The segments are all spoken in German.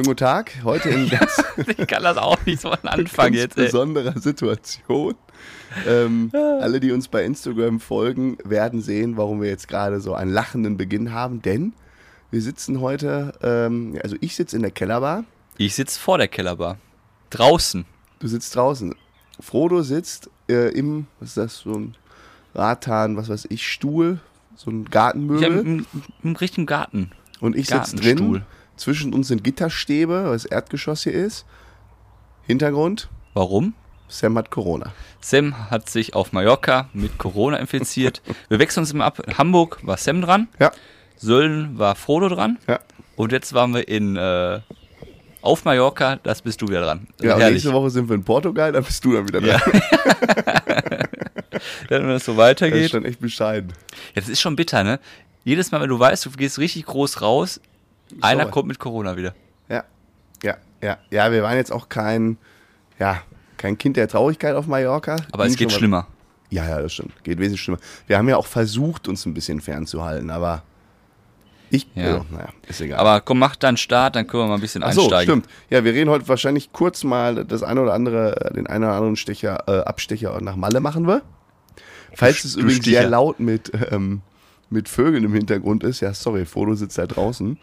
Schönen guten Tag. Heute in ganz Ich kann das auch nicht so anfangen jetzt. Ey. besonderer Situation. Ähm, alle, die uns bei Instagram folgen, werden sehen, warum wir jetzt gerade so einen lachenden Beginn haben. Denn wir sitzen heute, ähm, also ich sitze in der Kellerbar, Ich sitze vor der Kellerbar. Draußen. du sitzt draußen. Frodo sitzt äh, im, was ist das, so ein Rattan, was weiß ich, Stuhl, so ein Ich habe Gartenmöbel. im, im richtigen Garten. Und ich sitze drin. Zwischen uns sind Gitterstäbe, weil das Erdgeschoss hier ist. Hintergrund, Warum? Sam hat Corona. Sam hat sich auf Mallorca mit Corona infiziert. Wir wechseln uns immer ab. In Hamburg war Sam dran. Ja, Sölden war Frodo dran. ja. Und jetzt waren wir in äh, auf Mallorca. Das bist du wieder dran. Ja, nächste Woche sind wir in Portugal, dann bist du dann wieder Ja. dran. Wenn das so Das ist weitergeht. schon echt bescheiden. Ja, das ist schon bitter, ne? Jedes Mal, wenn du weißt, du gehst richtig groß raus, einer kommt mit Corona wieder. Ja, ja, ja. Ja, wir waren jetzt auch kein, ja, kein Kind der Traurigkeit auf Mallorca. Aber Ging es geht schlimmer. Ja, ja, das stimmt. Geht wesentlich schlimmer. Wir haben ja auch versucht, uns ein bisschen fernzuhalten, aber ich, Ja. ja. naja, ist egal. Aber komm, mach deinen Start, dann können wir mal ein bisschen Ach so, einsteigen. stimmt. Ja, wir reden heute wahrscheinlich kurz mal das eine oder andere, den einen oder anderen Stecher, äh, Abstecher nach Malle machen wir. Falls es übrigens sehr laut mit, ähm, mit Vögeln im Hintergrund ist, ja, sorry, Foto sitzt da draußen.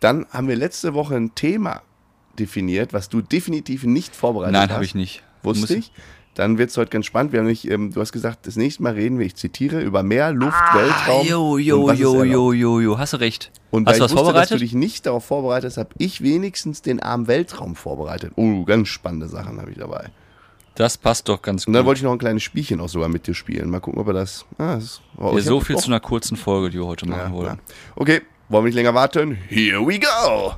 Dann haben wir letzte Woche ein Thema definiert, was du definitiv nicht vorbereitet hast. Nein, habe ich nicht. Wusste Muss- ich. Dann wird es heute ganz spannend. Wir haben nicht, ähm, du hast gesagt, das nächste Mal reden wir, ich zitiere, über Meer, Luft, Weltraum. Ah, Jo, und jo, jo, erlaubt. jo, jo, jo. Hast du recht. Und weil Hast du was wusste, dass du vorbereitet? dich nicht darauf vorbereitet hast, habe ich wenigstens den armen Weltraum vorbereitet. Oh, ganz spannende Sachen habe ich dabei. Das passt doch ganz Und gut. dann wollte ich noch ein kleines Spielchen auch sogar mit dir spielen. Mal gucken, ob wir das. Ah, das oh, ja, so viel auch- zu einer kurzen Folge, die wir heute machen ja, wollen. ja. Okay, wollen wir nicht länger warten? Here we go!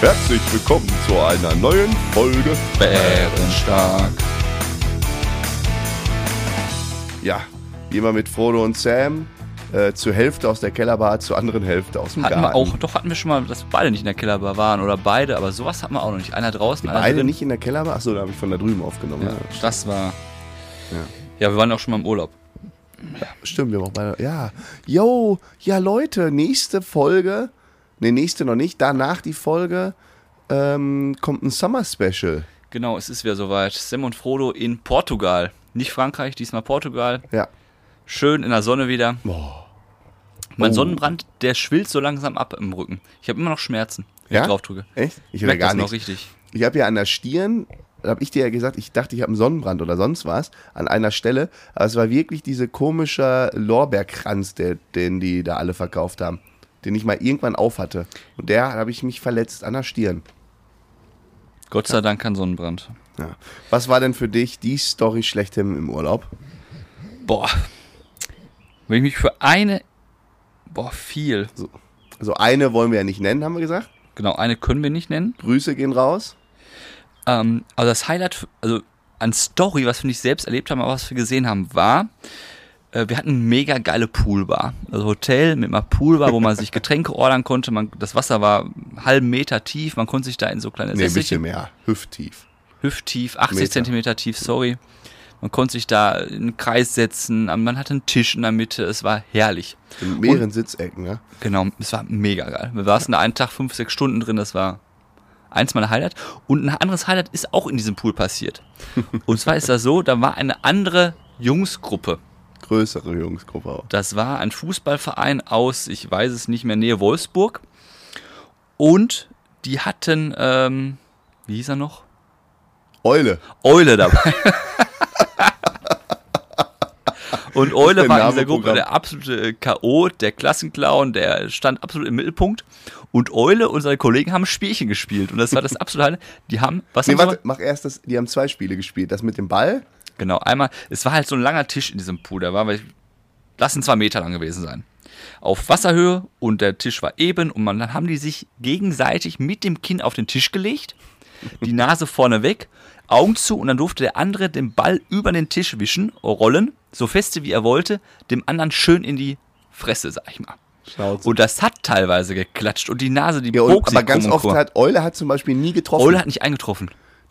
Herzlich willkommen zu einer neuen Folge. Bärenstark. Ja, wie immer mit Frodo und Sam. Äh, zur Hälfte aus der Kellerbar, zur anderen Hälfte aus dem Hatten Garten. wir auch, doch hatten wir schon mal, dass beide nicht in der Kellerbar waren oder beide, aber sowas hatten wir auch noch nicht. Einer draußen, einer Beide drin. nicht in der Kellerbar? Achso, da habe ich von da drüben aufgenommen. Ja, Ja. das war. Ja. Ja, wir waren auch schon mal im Urlaub. Stimmt, wir auch beide. Ja. Yo, ja Leute, nächste Folge. Ne, nächste noch nicht. Danach die Folge ähm, kommt ein Summer Special. Genau, es ist wieder soweit. Sam und Frodo in Portugal. Nicht Frankreich, diesmal Portugal. Ja. Schön in der Sonne wieder. Boah. Mein Oh. Sonnenbrand, der schwillt so langsam ab im Rücken. Ich habe immer noch Schmerzen, wenn Ja? ich drauf drücke. Echt? Ich Ich merke gar das noch nichts. richtig. Ich habe ja an der Stirn, habe ich dir ja gesagt, ich dachte, ich habe einen Sonnenbrand oder sonst was an einer Stelle. Aber es war wirklich diese komische Lorbeerkranz, der, den die da alle verkauft haben, den ich mal irgendwann auf hatte. Und der habe ich mich verletzt an der Stirn. Gott sei Dank kein Sonnenbrand. Ja. Was war denn für dich die Story schlechthin im Urlaub? Boah. Wenn ich mich für eine. Boah, viel. Also eine wollen wir ja nicht nennen, haben wir gesagt. Genau, eine können wir nicht nennen. Grüße gehen raus. Ähm, also das Highlight, also an Story, was wir nicht selbst erlebt haben, aber was wir gesehen haben, war, äh, wir hatten eine mega geile Poolbar. Also Hotel mit einer Poolbar, wo man sich Getränke ordern konnte. Man, das Wasser war einen halben Meter tief. Man konnte sich da in so kleine Nee, ein bisschen mehr. Hüfttief. hüfttief, 80 Meter. Zentimeter tief, sorry. Man konnte sich da in einen Kreis setzen. Man hatte einen Tisch in der Mitte. Es war herrlich. In mehreren Sitzecken, ja. Genau, es war mega geil. Wir saßen da einen Tag fünf, sechs Stunden drin, das war eins meiner Highlights. Und ein anderes Highlight ist auch in diesem Pool passiert. Und zwar ist das so, da war eine andere Jungsgruppe. Größere Jungsgruppe auch. Das war ein Fußballverein aus, ich weiß es nicht mehr, Nähe Wolfsburg. Und die hatten, ähm, wie hieß er noch? Eule. Eule dabei. Und Eule war in dieser Gruppe der absolute K.O., der Klassenclown, der stand absolut im Mittelpunkt. Und Eule und seine Kollegen haben Spielchen gespielt. Und das war das absolute. Die haben, was Nee, haben warte, mach erst das. Die haben zwei Spiele gespielt. Das mit dem Ball. Genau, einmal, es war halt so ein langer Tisch in diesem Pool, der war, weil- lass ihn zwei Meter lang gewesen sein. Auf Wasserhöhe und der Tisch war eben und man, dann haben die sich gegenseitig mit dem Kinn auf den Tisch gelegt, die Nase vorne weg, Augen zu und dann durfte der andere den Ball über den Tisch wischen, rollen, so feste wie er wollte, dem anderen schön in die Fresse, sag ich mal. Schnauze. Und das hat teilweise geklatscht und die Nase, die ja, und, bog aber ganz oft hat Eule hat zum Beispiel nie getroffen. Eule hat nicht eingetroffen.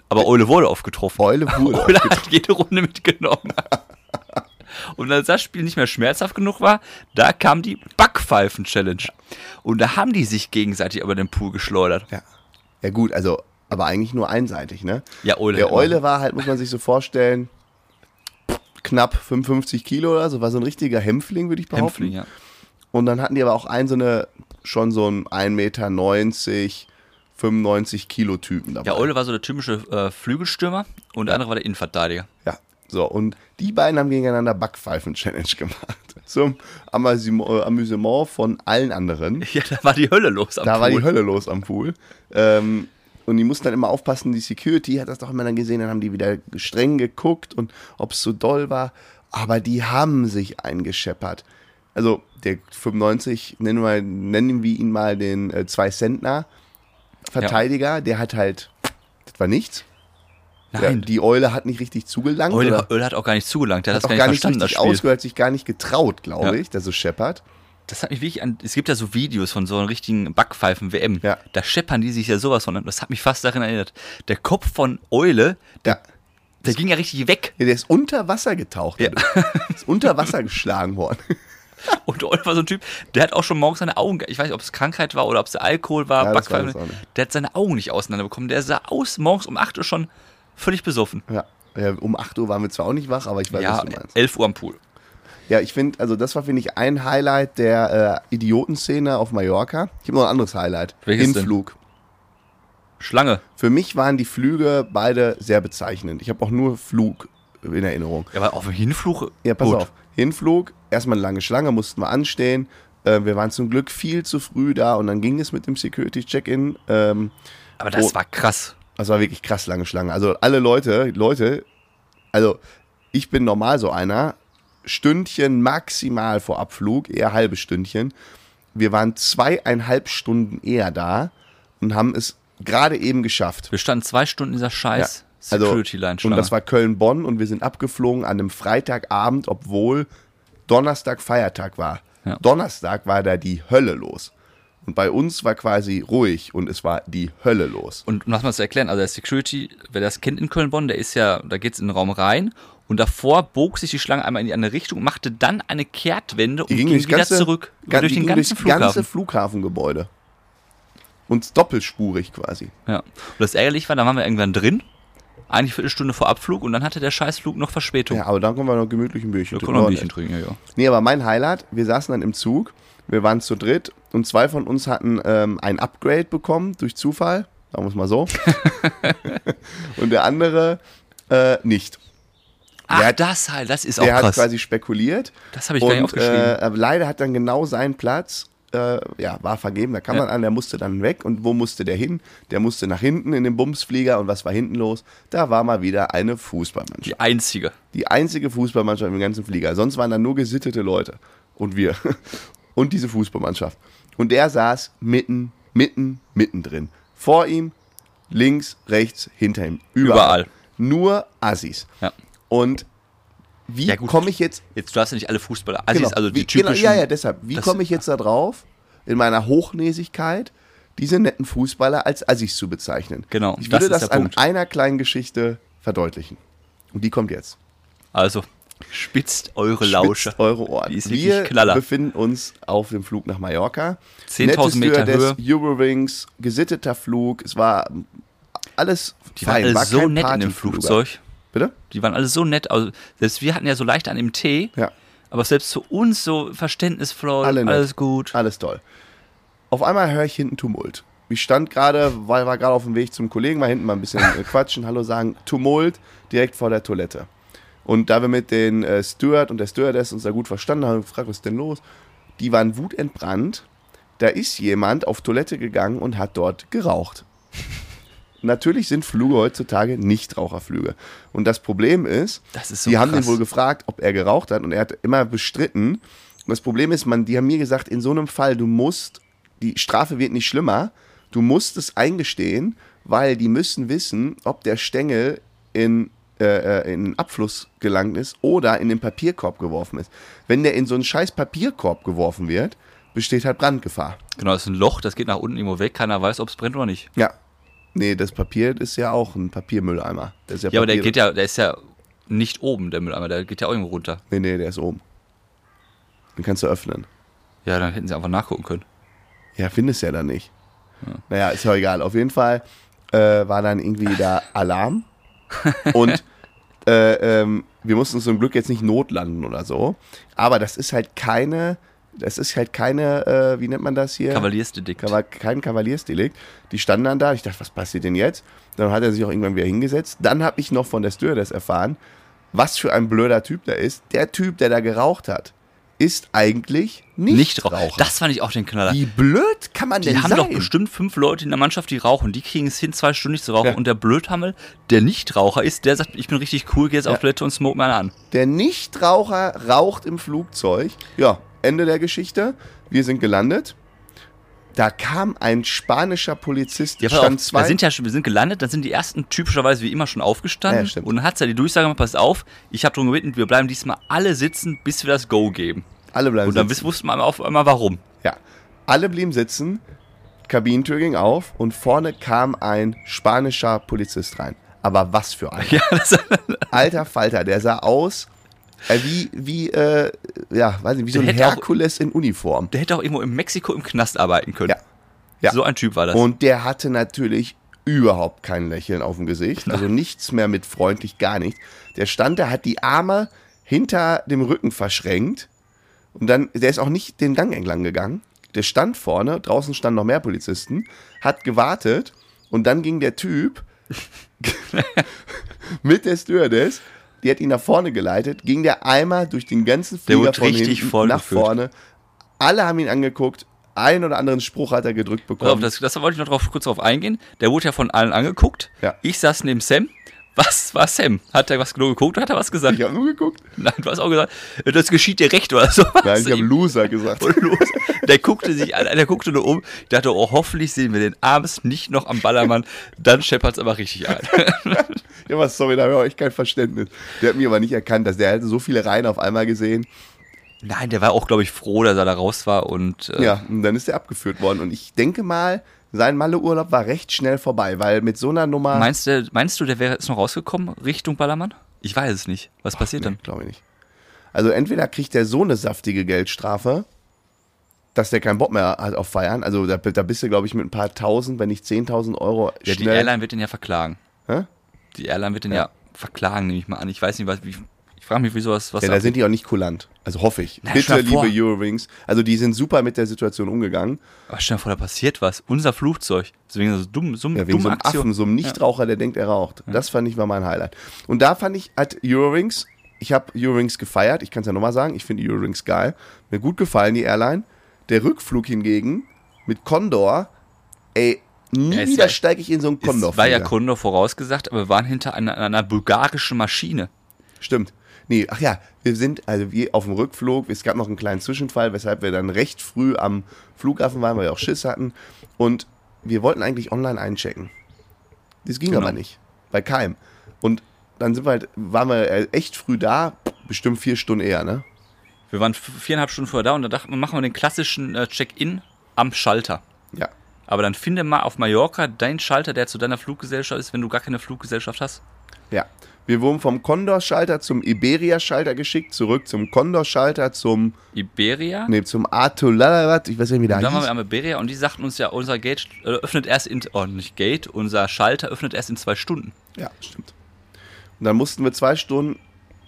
Aber Eule wurde oft getroffen. Eule wurde Eule hat jede Runde mitgenommen. Und als das Spiel nicht mehr schmerzhaft genug war, da kam die Backpfeifen-Challenge. Und da haben die sich gegenseitig über den Pool geschleudert. Ja. Ja gut, also, aber eigentlich nur einseitig, ne? Ja, Eule. Der. Eule war halt, muss man sich so vorstellen, knapp 55 Kilo oder so, war so ein richtiger Hämpfling, würde ich behaupten. Hämpfling, ja. Und dann hatten die aber auch einen so eine, schon so ein 1,90 Meter, 95 Kilo Typen dabei. Der Eule war so der typische äh, Flügelstürmer und der andere war der Innenverteidiger. Ja, so, und die beiden haben gegeneinander Backpfeifen-Challenge gemacht. Zum Amüsement äh, Amüsement von allen anderen. Ja, da war die Hölle los am Da war Pool. die Hölle los am Pool. Ähm, und die mussten dann immer aufpassen, die Security hat das doch immer dann gesehen, dann haben die wieder streng geguckt und ob es so doll war. Aber die haben sich eingescheppert. Also der 95, nennen wir, nennen wir ihn mal den äh, Zwei-Centner Verteidiger, der hat halt, das war nichts. Der, Nein, die Eule hat nicht richtig zugelangt. Eule, Eule hat auch gar nicht zugelangt. Der hat hat das auch gar nicht nicht verstanden, das richtig Spiel. ausgehört, sich gar nicht getraut, glaube Ja. ich, der so scheppert. Das hat mich wirklich an. Es gibt ja so Videos von so einem richtigen Backpfeifen-WM. Ja. Da scheppern die sich ja sowas von. an. Das hat mich fast daran erinnert. Der Kopf von Eule, Ja. der ging ja richtig weg. Ja, der ist unter Wasser getaucht. Ja. Ist unter Wasser geschlagen worden. Und Eule war so ein Typ, der hat auch schon morgens seine Augen. Ich weiß nicht, ob es Krankheit war oder ob es der Alkohol war. Ja, nicht. Der hat seine Augen nicht auseinander bekommen. Der sah aus morgens um 8 Uhr schon völlig besoffen. Ja. ja. Um 8 Uhr waren wir zwar auch nicht wach, aber ich weiß, ja, was du meinst. 11 Uhr am Pool. Ja, ich finde, also das war, finde ich, ein Highlight der äh, Idiotenszene auf Mallorca. Ich habe noch ein anderes Highlight. Welches denn? Hinflug. Schlange. Für mich waren die Flüge beide sehr bezeichnend. Ich habe auch nur Flug in Erinnerung. Ja, aber auf dem Hinflug. Ja, pass gut. auf. Hinflug, erstmal eine lange Schlange, mussten wir anstehen. Äh, wir waren zum Glück viel zu früh da und dann ging es mit dem Security-Check-In. Ähm, Aber das Oh. war krass. das war wirklich krass lange Schlange. Also alle Leute, Leute, also ich bin normal so einer, Stündchen maximal vor Abflug, eher halbe Stündchen. Wir waren zweieinhalb Stunden eher da und haben es gerade eben geschafft. Wir standen zwei Stunden in dieser scheiß Also, Security-Line und das war Köln-Bonn und wir sind abgeflogen an einem Freitagabend, obwohl Donnerstag Feiertag war. Ja. Donnerstag war da die Hölle los. Und bei uns war quasi ruhig und es war die Hölle los. Und um das mal zu erklären, also der Security, wer das kennt in Köln-Bonn, der ist ja, da geht's in den Raum rein und davor bog sich die Schlange einmal in die andere Richtung, machte dann eine Kehrtwende und ging, ging wieder ganze, zurück ga- durch den ganzen durchs Flughafen. ganze Flughafengebäude. Und doppelspurig quasi. Ja. Und das ärgerlich war, da waren wir irgendwann drin, eine Viertelstunde vor Abflug und dann hatte der Scheißflug noch Verspätung. Ja, aber dann können wir noch gemütlich ein Bierchen konnte man ein Bierchen trinken. trinken, ja, ja. Nee, aber mein Highlight, wir saßen dann im Zug, wir waren zu dritt und zwei von uns hatten ähm, ein Upgrade bekommen durch Zufall, sagen wir es mal so. und der andere äh, nicht. Ach, hat- das halt, das ist auch Der hat krass. quasi spekuliert. Das habe ich gar nicht und aufgeschrieben. äh, leider hat dann genau sein Platz, äh, ja, war vergeben, da kam Ja. man an, der musste dann weg. Und wo musste der hin? Der musste nach hinten in den Bumsflieger. Und was war hinten los? Da war mal wieder eine Fußballmannschaft. die einzige. Die einzige Fußballmannschaft im ganzen Flieger. Sonst waren da nur gesittete Leute. Und wir. Und diese Fußballmannschaft. Und der saß mitten, mitten, mittendrin. Vor ihm, links, rechts, hinter ihm. Überall. Überall. Nur Assis. Ja. Und wie Ja, komme ich jetzt Jetzt, du hast ja nicht alle Fußballer. Assis, Genau. also die Wie- genau. Ja, ja, deshalb. Wie das- komme ich jetzt da drauf, in meiner Hochnäsigkeit, diese netten Fußballer als Assis zu bezeichnen? Genau, Ich das würde das, der an Punkt. einer kleinen Geschichte verdeutlichen. Und die kommt jetzt. Also, spitzt eure Lausche. Spitzt eure Ohren. Die ist Wir Knaller. befinden uns auf dem Flug nach Mallorca. 10.000 Meter Höhe. Eurowings, gesitteter Flug. Es war alles Die waren fein. alle war so nett in dem Partyflug. Flugzeug. Bitte? Die waren alle so nett. Also, selbst wir hatten ja so leicht an dem Tee. Ja. Aber selbst zu uns so verständnisvoll, Alle nett. alles gut. Alles toll. Auf einmal höre ich hinten Tumult. Ich stand gerade, weil war gerade auf dem Weg zum Kollegen, mal hinten mal ein bisschen äh, quatschen, Hallo sagen, Tumult direkt vor der Toilette. Und da wir mit den äh, Steward und der Stewardess uns da gut verstanden haben, gefragt, was ist denn los? Die waren wutentbrannt. Da ist jemand auf Toilette gegangen und hat dort geraucht. Natürlich sind Flüge heutzutage Nichtraucherflüge. Und das Problem ist, Das ist so die haben krass. ihn wohl gefragt, ob er geraucht hat und er hat immer bestritten. Und das Problem ist, man, die haben mir gesagt, in so einem Fall, du musst, die Strafe wird nicht schlimmer, du musst es eingestehen, weil die müssen wissen, ob der Stängel in, äh, äh, in den Abfluss gelangt ist oder in den Papierkorb geworfen ist. Wenn der in so einen scheiß Papierkorb geworfen wird, besteht halt Brandgefahr. Genau, das ist ein Loch, das geht nach unten irgendwo weg. Keiner weiß, ob es brennt oder nicht. Ja. Nee, das Papier ist ja auch ein Papiermülleimer. Das ist Ja, aber der geht ja, der ist ja nicht oben, der Mülleimer, der geht ja auch irgendwo runter. Nee, nee, der ist oben. Den kannst du öffnen. Ja, dann hätten sie einfach nachgucken können. Ja, findest ja dann nicht. Naja, ist ja egal. Auf jeden Fall äh, war dann irgendwie da Alarm. Und äh, ähm, wir mussten zum Glück jetzt nicht notlanden oder so. Aber das ist halt keine, das ist halt keine, äh, wie nennt man das hier? Kavaliersdelikt. Kaval kein Kavaliersdelikt. Die standen dann da. Ich dachte, was passiert denn jetzt? Dann hat er sich auch irgendwann wieder hingesetzt. Dann habe ich noch von der Stewardess erfahren, was für ein blöder Typ der ist. Der Typ, der da geraucht hat, ist eigentlich nicht, Nicht Raucher. Das fand ich auch den Knaller. Wie blöd kann man Die denn haben sein? doch bestimmt fünf Leute in der Mannschaft, die rauchen. Die kriegen es hin, zwei Stunden nicht zu rauchen. Ja. Und der Blödhammel, der Nichtraucher ist, der sagt, ich bin richtig cool, geh jetzt auf Toilette und smoke mal an. Der Nichtraucher raucht im Flugzeug. Ja, Ende der Geschichte. Wir sind gelandet. Da kam ein spanischer Polizist, Ja, stand auf, zwei. wir sind ja schon, wir sind gelandet, dann sind die ersten typischerweise wie immer schon aufgestanden. Ja, und dann hat ja die Durchsage gemacht, pass auf, ich habe darum gebeten, wir bleiben diesmal alle sitzen, bis wir das Go geben. alle bleiben Und dann sitzen. wussten wir auf einmal warum. Ja, alle blieben sitzen. Kabinentür ging auf und vorne kam ein spanischer Polizist rein. Aber was für ein. Ja, Alter Falter, der sah aus wie, wie, äh, ja, weiß nicht, wie so Der ein hätte auch- Herkules in Uniform. der hätte auch irgendwo in Mexiko im Knast arbeiten können. Ja. Ja. So ein Typ war das. Und der hatte natürlich überhaupt kein Lächeln auf dem Gesicht. Also nichts mehr mit freundlich, gar nichts. Der stand da, hat die Arme hinter dem Rücken verschränkt. Und dann, der ist auch nicht den Gang entlang gegangen. Der stand vorne, draußen standen noch mehr Polizisten, hat gewartet und dann ging der Typ mit der Stewardess, die hat ihn nach vorne geleitet, ging der einmal durch den ganzen Der Flieger wurde von richtig hinten voll nach geführt. vorne. Alle haben ihn angeguckt, ein oder anderen Spruch hat er gedrückt Pass auf, bekommen. das, das wollte ich noch drauf, kurz drauf eingehen. Der wurde ja von allen angeguckt. Ja. Ich saß neben Sam. Was war Sam? Hat er was genau geguckt oder hat er was gesagt? Ich habe nur geguckt. Nein, du hast auch gesagt, das geschieht dir recht oder so. Nein, ich habe Loser gesagt. Und los. Der guckte sich an, der guckte nur um. Ich dachte, oh, hoffentlich sehen wir den abends nicht noch am Ballermann. Dann scheppert's aber richtig ein. Ja, was, sorry, da habe ich auch echt kein Verständnis. Der hat mich aber nicht erkannt, dass der hätte so viele Reihen auf einmal gesehen. Nein, der war auch, glaube ich, froh, dass er da raus war und äh, Ja, und dann ist der abgeführt worden. Und ich denke mal, sein Malle-Urlaub war recht schnell vorbei, weil mit so einer Nummer. meinst, du, meinst du, der wäre jetzt noch rausgekommen Richtung Ballermann? Ich weiß es nicht. Was passiert dann? Glaube ich nicht. Also entweder kriegt der so eine saftige Geldstrafe, dass der keinen Bock mehr hat auf Feiern. Also da, da bist du, glaube ich, mit ein paar Tausend, wenn nicht 10.000 Euro Ja, die. Airline wird den ja verklagen. Hä? Die Airline wird den ja, verklagen, nehme ich mal an. Ich weiß nicht, was, wie, ich frage mich, wieso was, was Ja, da sind die auch nicht kulant. Also hoffe ich. Na, Bitte, liebe Eurowings. Also die sind super mit der Situation umgegangen. Aber stell dir vor, da passiert was. Unser Flugzeug. Deswegen so dumm, so, Ja, wegen so einem Aktion. Affen, so einem Nichtraucher, der denkt, er raucht. Das fand ich war mein Highlight. Und da fand ich, hat Eurowings, ich habe Eurowings gefeiert, ich kann es ja nochmal sagen, ich finde Eurowings geil. Mir gut gefallen, die Airline. Der Rückflug hingegen mit Condor, ey, nie Ja, wieder steige ich in so einen Condor. Es war ja Condor vorausgesagt, aber wir waren hinter einer, einer bulgarischen Maschine. Stimmt. Nee, ach ja, wir sind, also wir auf dem Rückflug, es gab noch einen kleinen Zwischenfall, weshalb wir dann recht früh am Flughafen waren, weil wir auch Schiss hatten. Und wir wollten eigentlich online einchecken. Das ging Genau. aber nicht. Bei keinem. Und dann sind wir halt, waren wir echt früh da, bestimmt vier Stunden eher, ne? Wir waren viereinhalb Stunden vorher da und da dachten wir, machen wir den klassischen äh, Check-in am Schalter. Ja. Aber dann finde mal auf Mallorca deinen Schalter, der zu deiner Fluggesellschaft ist, wenn du gar keine Fluggesellschaft hast. Ja. Wir wurden vom Condor-Schalter zum Iberia-Schalter geschickt, zurück zum Condor-Schalter, zum, Iberia. nee, zum Atolalavat, ich weiß nicht, wie der Und dann waren wir am Iberia und die sagten uns ja, unser Gate äh, öffnet erst in, oh nicht Gate, unser Schalter öffnet erst in zwei Stunden. Ja, stimmt. Und dann mussten wir zwei Stunden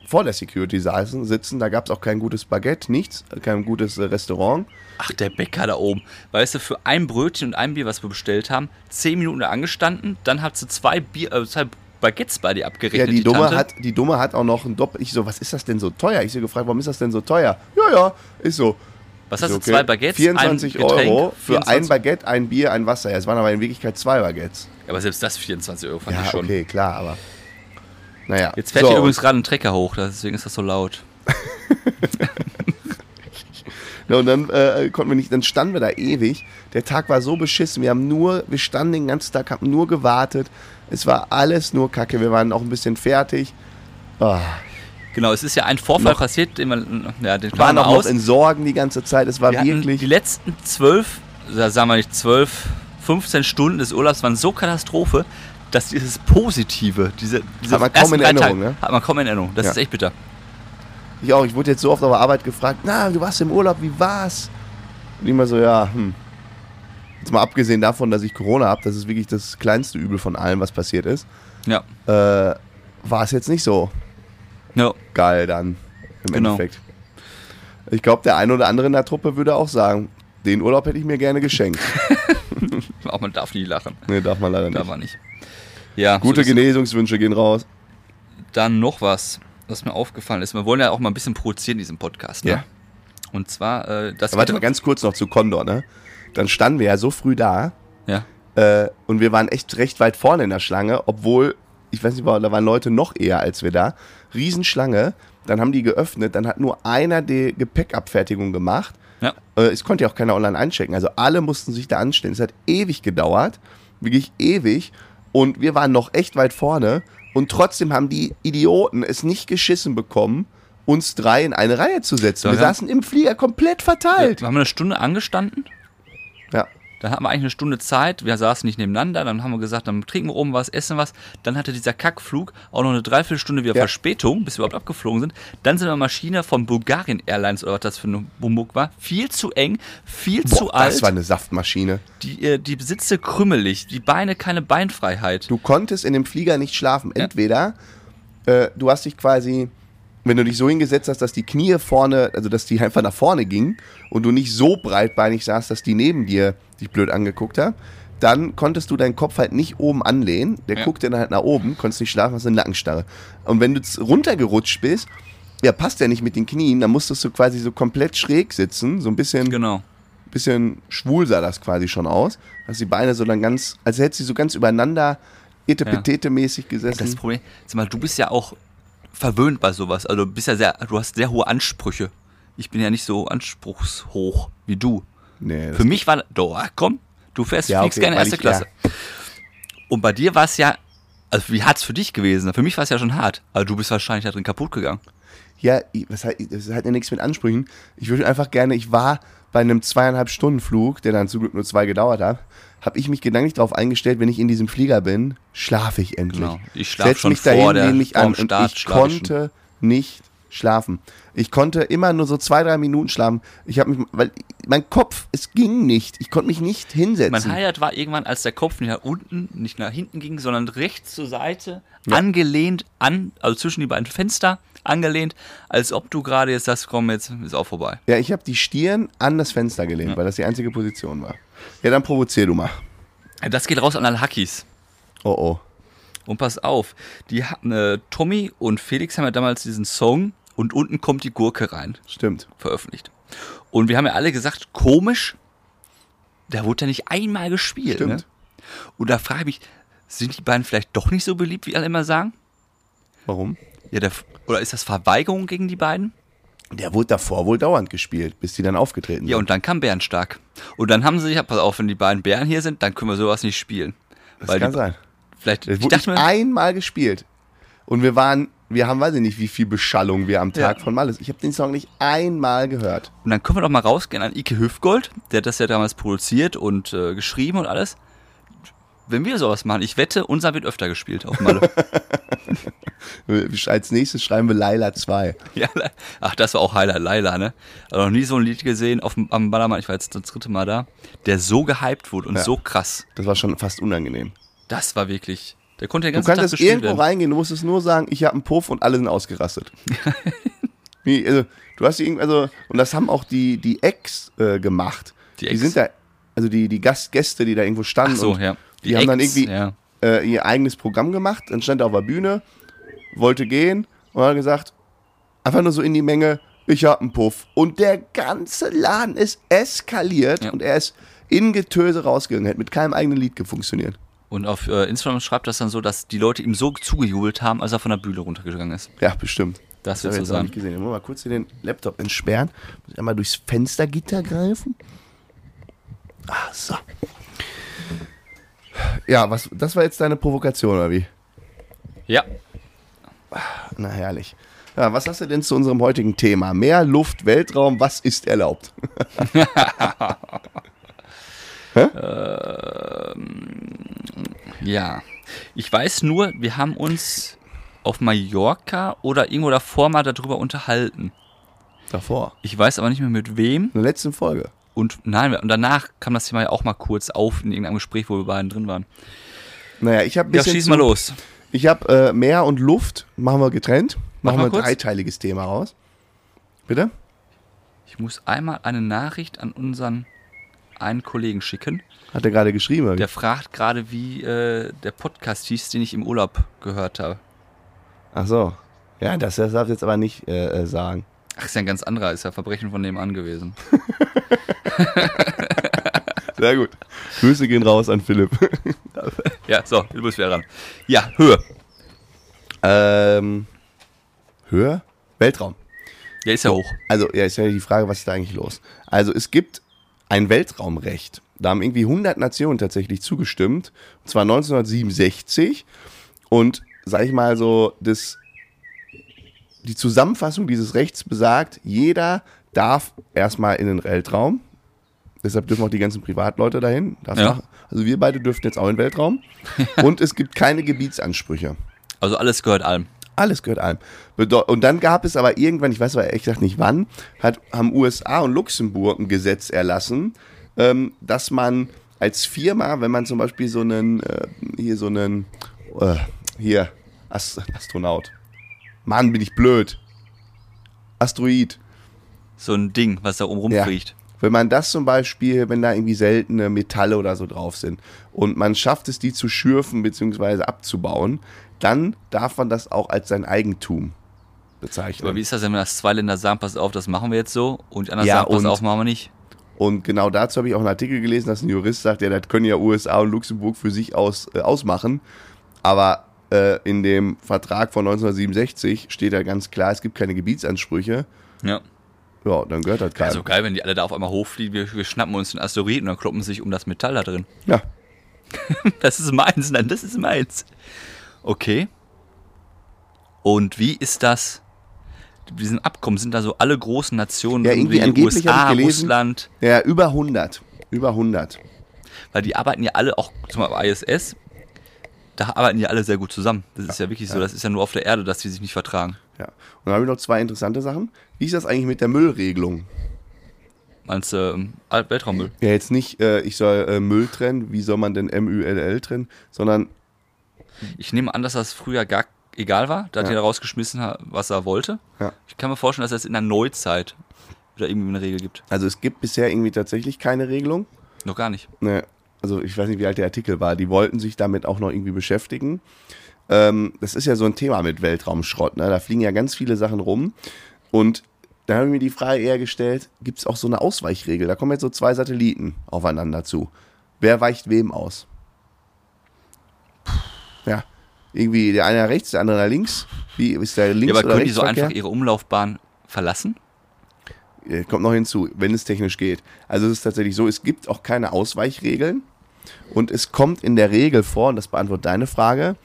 vor der Security saßen, sitzen. Da gab es auch kein gutes Baguette, nichts, kein gutes äh, Restaurant. Ach, der Bäcker da oben. Weißt du, für ein Brötchen und ein Bier, was wir bestellt haben, zehn Minuten da angestanden, dann hat sie zwei Bier, äh, zwei Baguettes bei dir Ja, abgerechnet. die, Dumme Tante. hat, die Dumme hat auch noch ein Doppel. Ich so, was ist das denn so teuer? Ich so gefragt, warum ist das denn so teuer? Ja, ja, ist so. Was hast so, du, zwei Baguettes, 24 ein Getränk, Euro für ein 24 Baguette, ein Bier, ein Wasser. Ja, es waren aber in Wirklichkeit zwei Baguettes. Aber selbst das 24 Euro fand ich Ja, schon. okay, klar, aber. Naja. Jetzt fährt so, hier übrigens gerade ein Trecker hoch, deswegen ist das so laut. Ja, und dann äh, konnten wir nicht, dann standen wir da ewig. Der Tag war so beschissen. Wir haben nur, wir standen den ganzen Tag, haben nur gewartet. Es war alles nur Kacke. Wir waren auch ein bisschen fertig. Ah, Genau, es ist ja ein Vorfall Noch- passiert, den man, ja, den waren auch noch aus. in Sorgen die ganze Zeit. Es war Wir wirklich. die letzten zwölf, sagen wir nicht zwölf, 15 Stunden des Urlaubs waren so Katastrophe, dass dieses Positive, diese, diese Hat man kaum in Erinnerung, ne? Hat man kaum in Erinnerung. Das Ja. ist echt bitter. Ich auch, ich wurde jetzt so oft auf der Arbeit gefragt, na, du warst im Urlaub, wie war's? Und immer so, ja, hm. Jetzt mal abgesehen davon, dass ich Corona habe, das ist wirklich das kleinste Übel von allem, was passiert ist, Ja. äh, war es jetzt nicht so ja. geil dann im Genau. Endeffekt. Ich glaube, der eine oder andere in der Truppe würde auch sagen, den Urlaub hätte ich mir gerne geschenkt. Auch man darf nie lachen. nee, darf man leider Darf nicht. man nicht. Ja, Gute so Genesungswünsche gehen raus. Dann noch was, was mir aufgefallen ist. Wir wollen ja auch mal ein bisschen produzieren in diesem Podcast. Ne? Ja. Und zwar, äh, das Warte mal ganz kurz noch zu Condor, ne? Dann standen wir ja so früh da, Ja. Äh, und wir waren echt recht weit vorne in der Schlange, obwohl, ich weiß nicht, da waren Leute noch eher als wir da. Riesenschlange, dann haben die geöffnet, dann hat nur einer die Gepäckabfertigung gemacht. Ja. Äh, es konnte ja auch keiner online einchecken. Also alle mussten sich da anstellen. Es hat ewig gedauert, wirklich ewig. Und wir waren noch echt weit vorne. Und trotzdem haben die Idioten es nicht geschissen bekommen, uns drei in eine Reihe zu setzen. Ja, Wir ja. saßen im Flieger komplett verteilt. Wir haben eine Stunde angestanden. Ja. Dann hatten wir eigentlich eine Stunde Zeit. Wir saßen nicht nebeneinander. Dann haben wir gesagt, dann trinken wir oben was, essen was. Dann hatte dieser Kackflug auch noch eine Dreiviertelstunde wieder Ja. Verspätung, bis wir überhaupt abgeflogen sind. Dann sind wir Maschine von Bulgarien Airlines oder was das für ein Humbug war. Viel zu eng, viel zu Boah, alt. das war eine Saftmaschine. die, äh, die Sitze krümmelig, die Beine keine Beinfreiheit. Du konntest in dem Flieger nicht schlafen. Entweder äh, du hast dich quasi, wenn du dich so hingesetzt hast, dass die Knie vorne, also dass die einfach nach vorne gingen und du nicht so breitbeinig saßt, dass die neben dir dich blöd angeguckt haben, dann konntest du deinen Kopf halt nicht oben anlehnen. Der Ja. guckte dann halt nach oben, konntest nicht schlafen, hast eine Nackenstarre. Und wenn du runtergerutscht bist, ja, passt ja nicht mit den Knien, dann musstest du quasi so komplett schräg sitzen, so ein bisschen Genau. bisschen schwul sah das quasi schon aus. Dass die Beine so dann ganz, als hätte sie so ganz übereinander etepetete-mäßig gesessen. Das Problem, sag mal, du bist ja auch verwöhnt bei sowas. Also du bist ja sehr, du hast sehr hohe Ansprüche. Ich bin ja nicht so anspruchshoch wie du. nee, das Für mich war, doch, komm, du fährst, Ja, fliegst okay, gerne erste ich- Klasse. Und bei dir war es ja, also wie hart es für dich gewesen? Für mich war es ja schon hart. Aber du bist wahrscheinlich da drin kaputt gegangen. ja, was halt, das hat ja nichts mit Ansprüchen. Ich würde einfach gerne, ich war bei einem zweieinhalb Stunden Flug, der dann zum Glück nur zwei gedauert hat, habe ich mich gedanklich darauf eingestellt, wenn ich in diesem Flieger bin, schlafe ich endlich. Genau. Ich schlaf Setz schon mich vor dahin, der- mich an und ich konnte nicht schlafen. Ich konnte immer nur so zwei, drei Minuten schlafen. Ich habe mich, weil mein Kopf, es ging nicht. Ich konnte mich nicht hinsetzen. Mein Highlight war irgendwann, als der Kopf nicht nach unten, nicht nach hinten ging, sondern rechts zur Seite, angelehnt an, also zwischen die beiden Fenster, angelehnt, als ob du gerade jetzt sagst, komm, jetzt ist auch vorbei. Ja, ich habe die Stirn an das Fenster gelehnt, Ja. weil das die einzige Position war. Ja, dann provozier du mal. Das geht raus an alle Hackies. Oh oh. Und pass auf, die äh, Tommy und Felix haben ja damals diesen Song und unten kommt die Gurke rein Stimmt. veröffentlicht. Und wir haben ja alle gesagt, komisch, da wurde ja nicht einmal gespielt. Stimmt. Ne? Und da frage ich mich, sind die beiden vielleicht doch nicht so beliebt, wie alle immer sagen? Warum? Ja, der, oder ist das Verweigerung gegen die beiden? Der wurde davor wohl dauernd gespielt, bis die dann aufgetreten Ja, sind. und dann kam Bärenstark. Und dann haben sie sich, pass auf, wenn die beiden Bären hier sind, dann können wir sowas nicht spielen. das Weil kann die, sein. vielleicht, Es ich wurde dachte mir, einmal gespielt. Und wir waren, wir haben, weiß ich nicht, wie viel Beschallung wir am Tag Ja. von Malles. Ich habe den Song nicht einmal gehört. und dann können wir doch mal rausgehen an Ike Hüfgold, der hat das ja damals produziert und äh, geschrieben und alles. Wenn wir sowas machen, ich wette, unser wird öfter gespielt auf Malle. Als nächstes schreiben wir Laila 2. ja, ach, das war auch Highlight, Laila, ne? Aber noch nie so ein Lied gesehen auf am Ballermann, ich war jetzt das dritte Mal da, der so gehypt wurde und Ja. so krass. Das war schon fast unangenehm. Das war wirklich, der konnte den Du ganzen Tag kannst gespielt irgendwo werden. reingehen, du musstest nur sagen, ich habe einen Puff und alle sind ausgerastet. Wie, also, du hast die irgendwie, also, und das haben auch die, die Ex äh, gemacht. Die Die, Ex? sind da, also die, die Gastgäste, die da irgendwo standen Ach so, und ja. die, haben dann irgendwie ja. äh, ihr eigenes Programm gemacht, dann stand er auf der Bühne, wollte gehen und hat gesagt, einfach nur so in die Menge, ich hab einen Puff. Und der ganze Laden ist eskaliert Ja. und er ist in Getöse rausgegangen, hätte mit keinem eigenen Lied funktioniert. Und auf äh, Instagram schreibt das dann so, dass die Leute ihm so zugejubelt haben, als er von der Bühne runtergegangen ist. Ja, bestimmt. Das Das wird so ich sein. nicht gesehen. Ich muss mal kurz hier den Laptop entsperren. Muss ich einmal durchs Fenstergitter greifen. Ah, so. Ja, was, das war jetzt deine Provokation, oder wie? Ja. Na herrlich. Ja, was hast du denn zu unserem heutigen Thema? Meer, Luft, Weltraum, was ist erlaubt? Ja. Ich weiß nur, wir haben uns auf Mallorca oder irgendwo davor mal darüber unterhalten. Davor. Ich weiß aber nicht mehr mit wem. In der letzten Folge. Und nein, und danach kam das Thema ja auch mal kurz auf in irgendeinem Gespräch, wo wir beiden drin waren. Naja, ich habe Ja, schieß mal los. Ich habe äh, Meer und Luft, machen wir getrennt. Mach Machen mal wir ein dreiteiliges Thema raus. Bitte? Ich muss einmal eine Nachricht an unseren einen Kollegen schicken. Hat er gerade geschrieben? Der fragt gerade, wie äh, der Podcast hieß, den ich im Urlaub gehört habe. Ach so. Ja, das, das darf ich jetzt aber nicht äh, äh, sagen. Ach, ist ja ein ganz anderer, ist ja Verbrechen von nebenan gewesen. Sehr gut. Grüße gehen raus an Philipp. Ja, so, du bist wieder dran. Ja, Höhe. ähm, Höhe? Weltraum. Ja, ist ja hoch. Also, ja, ist ja die Frage, was ist da eigentlich los? Also, es gibt ein Weltraumrecht. Da haben irgendwie 100 Nationen tatsächlich zugestimmt. Und zwar 1967. Und, sag ich mal so, das, die Zusammenfassung dieses Rechts besagt, jeder darf erstmal in den Weltraum. Deshalb dürfen auch die ganzen Privatleute dahin. Ja. Also wir beide dürften jetzt auch in den Weltraum. Und es gibt keine Gebietsansprüche. Also alles gehört allem. Alles gehört allem. Und dann gab es aber irgendwann, ich weiß aber ehrlich gesagt nicht wann, hat, haben USA und Luxemburg ein Gesetz erlassen, ähm, dass man als Firma, wenn man zum Beispiel so einen, äh, hier so einen, äh, hier, Ast Astronaut. Mann, bin ich blöd. Asteroid. So ein Ding, was da oben Ja. rumfliegt. Wenn man das zum Beispiel, wenn da irgendwie seltene Metalle oder so drauf sind und man schafft es, die zu schürfen bzw. abzubauen, dann darf man das auch als sein Eigentum bezeichnen. Aber wie ist das, denn, wenn das zwei Länder sagen, pass auf, das machen wir jetzt so und die anderen Ja, sagen, pass auf, machen wir nicht? Und genau dazu habe ich auch einen Artikel gelesen, dass ein Jurist sagt, ja, das können ja USA und Luxemburg für sich aus, äh, ausmachen. Aber äh, in dem Vertrag von 1967 steht ja ganz klar, es gibt keine Gebietsansprüche. Ja. Ja, dann gehört das keinem. Also geil, wenn die alle da auf einmal hochfliegen, wir, wir schnappen uns den Asteroid und dann kloppen sich um das Metall da drin. ja, Das ist meins, nein, das ist meins. Okay. Und wie ist das? Diesen Abkommen sind da so alle großen Nationen, Ja, irgendwie wie angeblich USA, gelesen- Russland, ja, über 100. Über 100. weil die arbeiten ja alle auch zum Beispiel ISS. Da arbeiten ja alle sehr gut zusammen. Das ist ja wirklich so, das ist ja nur auf der Erde, dass die sich nicht vertragen. Ja. Und dann habe ich noch zwei interessante Sachen. Wie ist das eigentlich mit der Müllregelung? Meinst du ähm, Weltraummüll? Ja, jetzt nicht, äh, ich soll äh, Müll trennen, wie soll man denn M-Ü-L-L trennen, sondern Ich nehme an, dass das früher gar egal war. Da hat Ja. jeder rausgeschmissen, was er wollte. Ja. Ich kann mir vorstellen, dass es in der Neuzeit wieder irgendwie eine Regel gibt. Also es gibt bisher irgendwie tatsächlich keine Regelung. Noch gar nicht. Ne, also ich weiß nicht, wie alt der Artikel war. Die wollten sich damit auch noch irgendwie beschäftigen. Ähm, das ist ja so ein Thema mit Weltraumschrott. Ne? Da fliegen ja ganz viele Sachen rum. Und da habe ich mir die Frage eher gestellt, gibt es auch so eine Ausweichregel? Da kommen jetzt so zwei Satelliten aufeinander zu. Wer weicht wem aus? Ja, irgendwie der eine nach rechts, der andere nach links. Wie ist der links Ja, aber oder können die so einfach ihre Umlaufbahn verlassen? Kommt noch hinzu, wenn es technisch geht. Also es ist tatsächlich so, es gibt auch keine Ausweichregeln und es kommt in der Regel vor, und das beantwortet deine Frage,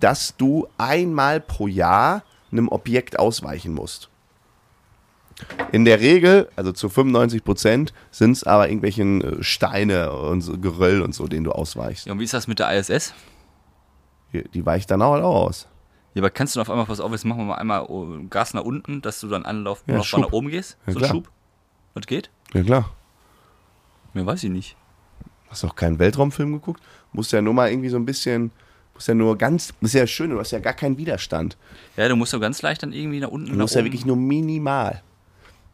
dass du einmal pro Jahr einem Objekt ausweichen musst. In der Regel, also zu 95 Prozent, sind es aber irgendwelchen äh, Steine und so, Geröll und so, denen du ausweichst. Ja, und wie ist das mit der ISS? Die, weicht dann auch, auch aus. Ja, aber kannst du auf einmal, pass auf, jetzt machen wir mal einmal oh, Gas nach unten, dass du dann Anlauf Ja, Schub. nach oben gehst? Ja, so ein. Schub? Das geht? Ja klar. Mehr weiß ich nicht. Hast du auch keinen Weltraumfilm geguckt? Musst ja nur mal irgendwie so ein bisschen, musst ja nur ganz, das ist ja schön, du hast ja gar keinen Widerstand. Ja, du musst doch ganz leicht dann irgendwie nach unten Du musst ja wirklich nur minimal.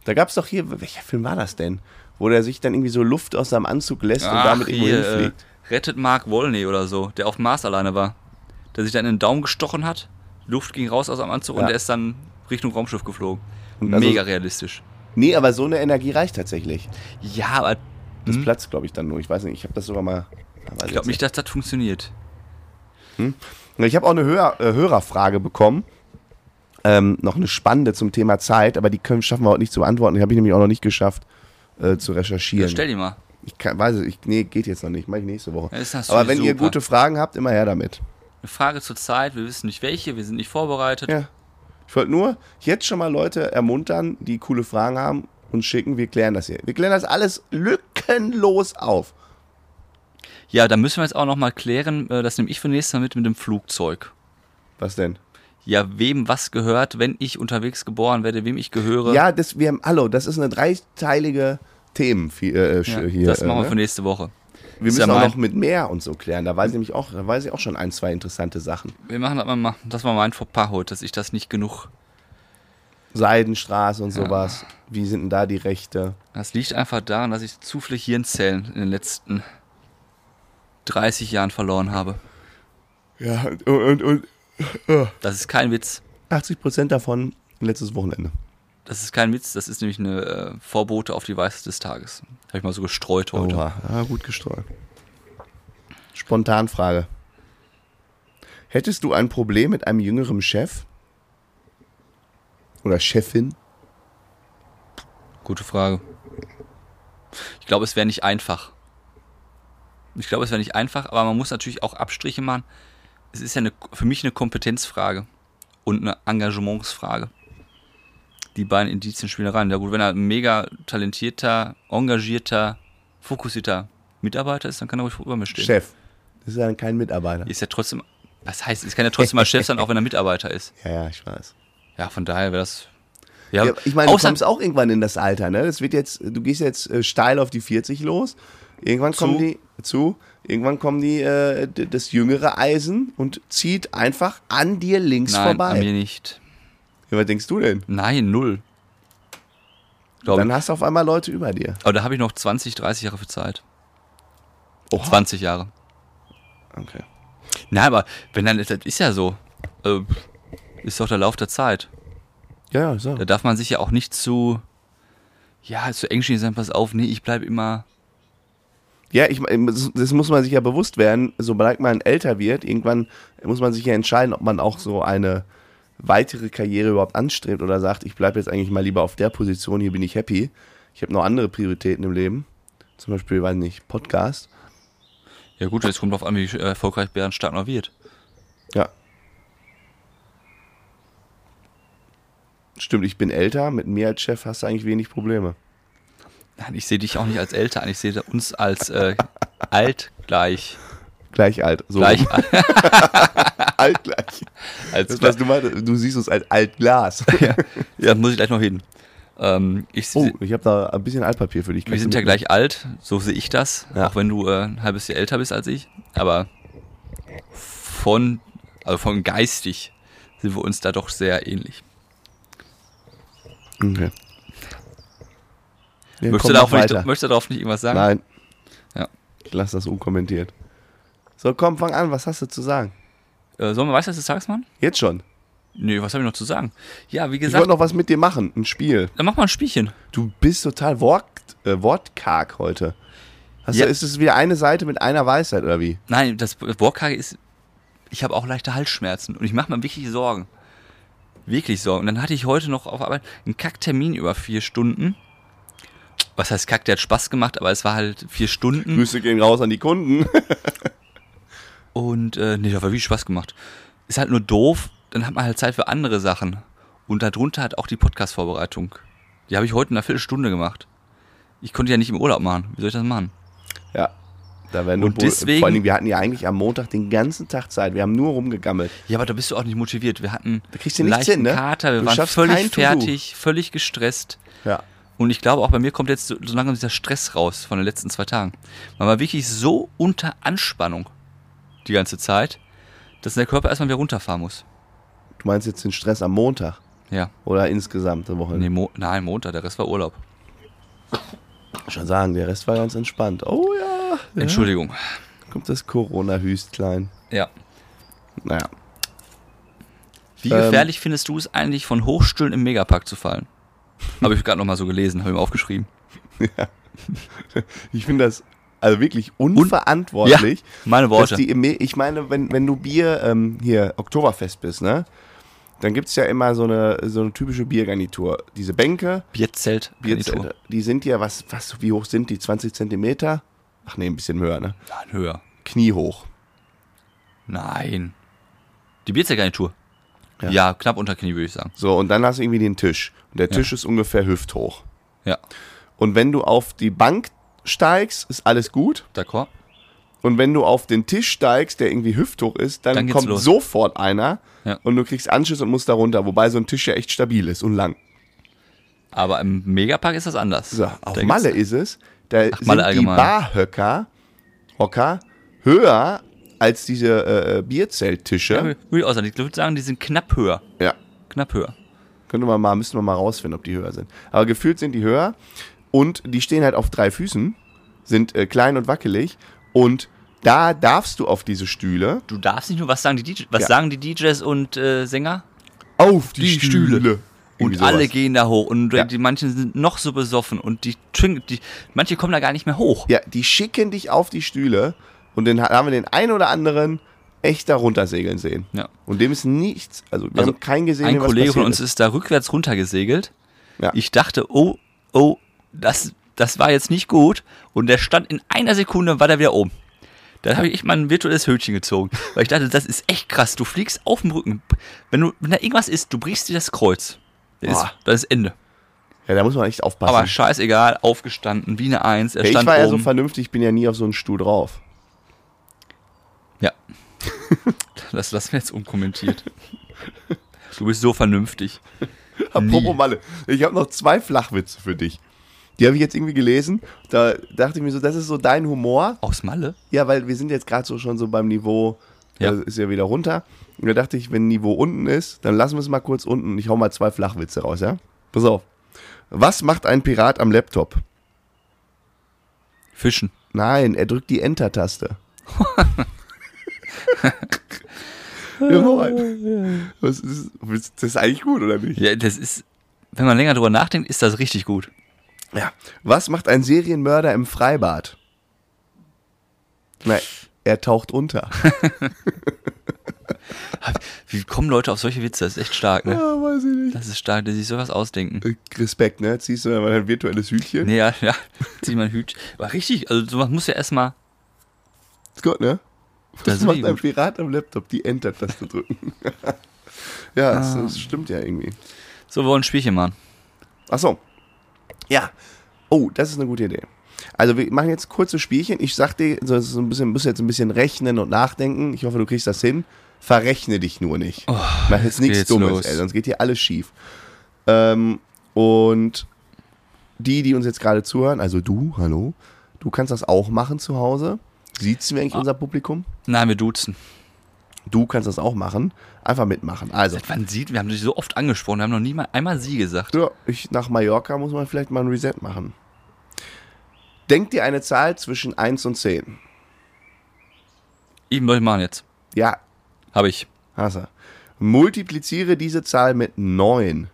Da gab es doch hier, welcher Film war das denn? Wo der sich dann irgendwie so Luft aus seinem Anzug lässt und Ach, damit irgendwo hier, äh, hinfliegt. rettet Mark Wolney oder so, der auf dem Mars alleine war. Der sich dann in den Daumen gestochen hat, Luft ging raus aus seinem Anzug Ja. und der ist dann Richtung Raumschiff geflogen. Und also- Mega realistisch. Nee, aber so eine Energie reicht tatsächlich. Ja, aber Das platzt, glaube ich, dann nur. Ich weiß nicht, ich habe das sogar mal. ich glaube nicht, dass das funktioniert. Ich habe auch eine Hör äh, Hörerfrage bekommen. Ähm, noch eine spannende zum Thema Zeit, aber die können, schaffen wir heute nicht zu beantworten. Die habe ich nämlich auch noch nicht geschafft äh, zu Ja, recherchieren. stell die mal. ich kann, weiß es, ich, nee, geht jetzt noch nicht. Mache ich nächste Woche. Ja, aber wenn ihr super. gute Fragen habt, immer her damit. Eine Frage zur Zeit, wir wissen nicht welche, wir sind nicht vorbereitet. Ja. Ich wollte nur jetzt schon mal Leute ermuntern, die coole Fragen haben und schicken. Wir klären das hier. Wir klären das alles lückenlos auf. Ja, da müssen wir jetzt auch noch mal klären, äh, das nehme ich für nächstes Mal mit mit dem Flugzeug. Was denn? Ja, wem was gehört, wenn ich unterwegs geboren werde, wem ich gehöre. Ja, das, wir haben, hallo, das ist eine dreiteilige Themen äh, Ja, hier. das äh, machen wir ne? für nächste Woche. Wir müssen ja auch noch mit mehr und so klären. Da weiß ich nämlich auch, da weiß ich auch schon ein, zwei interessante Sachen. Wir machen das mal, das war mein Fauxpas heute, dass ich das nicht genug. Seidenstraße und sowas. Wie sind denn da die Rechte? Das liegt einfach daran, dass ich zu viele Hirnzellen in den letzten 30 Jahren verloren habe. Ja, und, und, und Das ist kein Witz. 80 Prozent davon letztes Wochenende. Das ist kein Witz, das ist nämlich eine äh, Vorbote auf die Weisheit des Tages. Habe ich mal so gestreut heute. Oha, ja, gut gestreut. Spontanfrage. Hättest du ein Problem mit einem jüngeren Chef? Oder Chefin? Gute Frage. Ich glaube, es wäre nicht einfach. Ich glaube, es wäre nicht einfach, aber man muss natürlich auch Abstriche machen. Es ist ja eine, für mich eine Kompetenzfrage und eine Engagementsfrage. Die beiden Indizien spielen rein. Ja gut, wenn er ein mega talentierter, engagierter, fokussierter Mitarbeiter ist, dann kann er ruhig über mir stehen. Chef. Das ist ja dann kein Mitarbeiter. Ist ja trotzdem, was heißt, es kann ja trotzdem mal Chef sein, auch wenn er Mitarbeiter ist. Ja, ja, ich weiß. Ja, von daher wäre das. Ja, ich meine, du kommst auch irgendwann in das Alter, ne? Das wird jetzt, du gehst jetzt äh, steil auf die 40 los. Irgendwann Zu. kommen die zu, irgendwann kommen die äh, das jüngere Eisen und zieht einfach an dir links Nein, vorbei. an mir nicht. Ja, was denkst du denn? Nein, null. Glaub Dann hast du auf einmal Leute über dir. Aber da habe ich noch 20, 30 Jahre für Zeit. Oha. 20 Jahre. Okay. Na, aber wenn dann, das ist ja so. Äh, ist doch der Lauf der Zeit. Ja, ja, so. Da darf man sich ja auch nicht zu, ja, zu engstirnig sein, pass auf, nee, ich bleibe immer. Ja, ich, das das muss man sich ja bewusst werden, sobald man älter wird, irgendwann muss man sich ja entscheiden, ob man auch so eine weitere Karriere überhaupt anstrebt oder sagt, ich bleibe jetzt eigentlich mal lieber auf der Position, hier bin ich happy. Ich habe noch andere Prioritäten im Leben. Zum Beispiel, weiß nicht, Podcast. Ja gut, jetzt kommt drauf an, wie erfolgreich Bärenstark noch wird. Ja. Stimmt, ich bin älter, mit mir als Chef hast du eigentlich wenig Probleme. Nein, ich sehe dich auch nicht als älter an, ich sehe uns als äh, alt gleich. Gleich alt. So Gleich alt gleich. als Das, was du meintest, du siehst uns als Altglas. ja, ja, muss ich gleich noch hin. Ähm, ich, Oh, ich habe da ein bisschen Altpapier für dich. Wir Kannst sind du ja gleich alt, so sehe ich das, Ja. auch wenn du äh, ein halbes Jahr älter bist als ich. Aber von, also von geistig sind wir uns da doch sehr ähnlich. Okay. Wir möchtest, du darauf nicht, möchtest du darauf nicht irgendwas sagen? Nein. Ja. Ich lass das unkommentiert. So, komm, fang an. Was hast du zu sagen? Äh, sollen wir Weisheit des Tages machen? Jetzt schon. Nee, was habe ich noch zu sagen? Ja, wie Ich gesagt, wollte noch was mit dir machen. Ein Spiel. dann mach mal ein Spielchen. Du bist total wort, äh, wortkarg heute. Hast Ja. du, ist es wieder eine Seite mit einer Weisheit oder wie? Nein, das Wortkage ist, ich habe auch leichte Halsschmerzen und ich mache mir wirklich Sorgen. Wirklich Sorgen. Und dann hatte ich heute noch auf Arbeit einen Kacktermin über vier Stunden. Was heißt Kack, der hat Spaß gemacht, aber es war halt vier Stunden. Grüße gehen raus an die Kunden. Und äh, nee, das hat wirklich Spaß gemacht. Ist halt nur doof, dann hat man halt Zeit für andere Sachen. Und darunter hat auch die Podcast-Vorbereitung. Die habe ich heute in einer Viertelstunde gemacht. Ich konnte ja nicht im Urlaub machen. Wie soll ich das machen? ja. Da werden Und deswegen- Vor allem, wir hatten ja eigentlich am Montag den ganzen Tag Zeit. Wir haben nur rumgegammelt. Ja, aber da bist du auch nicht motiviert. Wir hatten Da kriegst du nichts hin, ne? Kater, wir Du waren völlig fertig, völlig gestresst. Ja. Und ich glaube, auch bei mir kommt jetzt so, so langsam dieser Stress raus von den letzten zwei Tagen. Man war wirklich so unter Anspannung die ganze Zeit, dass der Körper erstmal wieder runterfahren muss. Du meinst jetzt den Stress am Montag Ja. oder insgesamt eine Woche? Nee, Mo nein, Montag, der Rest war Urlaub. Schon sagen, der Rest war ganz entspannt. Oh ja. Entschuldigung. Kommt das Corona-Hüstlein. Ja. Naja. Wie Ähm. gefährlich findest du es eigentlich, von Hochstühlen im Megapark zu fallen? Habe ich gerade nochmal so gelesen, habe ich mir aufgeschrieben. Ich finde das also wirklich unverantwortlich. Meine dass Worte. die ich meine, wenn, wenn du Bier ähm, hier Oktoberfest bist, ne? Dann gibt es ja immer so eine, so eine typische Biergarnitur. Diese Bänke, Bierzelt. Bierzelte, die sind ja, was, was, wie hoch sind die? 20 Zentimeter? Ach nee, ein bisschen höher, ne? Nein, höher. Kniehoch. Nein. Die Bierzeltgarnitur. Ja. Ja. knapp unter Knie, würde ich sagen. So, und dann hast du irgendwie den Tisch. Und der Ja. Tisch ist ungefähr hüfthoch. Ja. Und wenn du auf die Bank steigst, ist alles gut. D'accord? Und wenn du auf den Tisch steigst, der irgendwie hüfthoch ist, dann, Dann kommt los. sofort einer Ja. und du kriegst Anschluss und musst da runter. Wobei so ein Tisch ja echt stabil ist und lang. Aber im Megapark ist das anders. So, Da auf gibt's- Malle ist es, da Ach, sind Malle die. Barhöcker Hocker höher als diese äh, Ja, Bierzelttische. würde ich auch sagen. Ich würde sagen, die sind knapp höher. Ja. Knapp höher. Könnte man mal, müssten wir mal rausfinden, ob die höher sind. Aber gefühlt sind die höher und die stehen halt auf drei Füßen, sind äh, klein und wackelig und da darfst du auf diese Stühle Du darfst nicht nur, was sagen die, DJ, was Ja. sagen die DJs und äh, Sänger? auf die, Die Stühle. Stühle. Und alle sowas. gehen da hoch und äh, Ja. die manchen sind noch so besoffen und die, trinken- die manche kommen da gar nicht mehr hoch. Ja, die schicken dich auf die Stühle und dann haben wir den einen oder anderen echt da runtersegeln sehen. Ja. Und dem ist nichts, also wir Also, haben keinen gesehen, Ein Kollege von uns ist. ist da rückwärts runtergesegelt. Ja. Ich dachte, oh, oh, das, das war jetzt nicht gut. Und der stand in einer Sekunde, war der wieder oben. Da habe ich echt mal ein virtuelles Hötchen gezogen. Weil ich dachte, das ist echt krass. Du fliegst auf dem Rücken. Wenn, du, wenn da irgendwas ist, du brichst dir das Kreuz. Das ist, das ist Ende. Ja, da muss man echt aufpassen. Aber scheißegal, aufgestanden, wie eine Eins. Er ich stand war ja so oben. vernünftig, ich bin ja nie auf so einen Stuhl drauf. Ja. Das lassen wir jetzt unkommentiert. Du bist so vernünftig. Apropos Malle, ich habe noch zwei Flachwitze für dich. Die habe ich jetzt irgendwie gelesen. Da dachte ich mir so, das ist so dein Humor. Aus Malle? Ja, weil wir sind jetzt gerade so schon so beim Niveau, Ja. ja. ist ja wieder runter. Und da dachte ich, wenn Niveau unten ist, dann lassen wir es mal kurz unten ich hau mal zwei Flachwitze raus, ja? Pass auf. Was macht ein Pirat am Laptop? Fischen. Nein, er drückt die Enter-Taste. ja. Was ist, das ist eigentlich gut, oder nicht? Ja, das ist, wenn man länger drüber nachdenkt, ist das richtig gut. Ja. Was macht ein Serienmörder im Freibad? Na, er taucht unter. Wie kommen Leute auf solche Witze? Das ist echt stark, ne? Ja, weiß ich nicht. Das ist stark, dass sich sowas ausdenken. Äh, Respekt, ne? Jetzt siehst du mal ein virtuelles Hütchen. Nee, ja, ja. Zieh mal ein Hütchen. Aber richtig, also sowas muss ja erstmal. Ist gut, ne? Das ist macht ein. Pirat am Laptop? Die Enter-Taste drücken. ja, das, Ah. das stimmt ja irgendwie. So, wir wollen ein Spielchen machen. Ach so. Ja. Oh, das ist eine gute Idee. Also wir machen jetzt kurze Spielchen. Ich sag dir, so, ist ein bisschen, musst jetzt ein bisschen rechnen und nachdenken. Ich hoffe, du kriegst das hin. Verrechne dich nur nicht. Mach jetzt nichts Dummes, los. ey, sonst geht hier alles schief. Ähm, und die, die uns jetzt gerade zuhören, also du, hallo, du kannst das auch machen zu Hause. Sieht's wir eigentlich Ah. unser Publikum? Nein, wir duzen. Du kannst das auch machen. Einfach mitmachen. Also, Seit wann sieht, wir haben dich so oft angesprochen, wir haben noch nie mal einmal sie gesagt. ja, ich, nach Mallorca muss man vielleicht mal ein Reset machen. Denk dir eine Zahl zwischen 1 und 10. Eben soll ich machen jetzt. Ja, Habe ich. hast du. Multipliziere diese Zahl mit 9.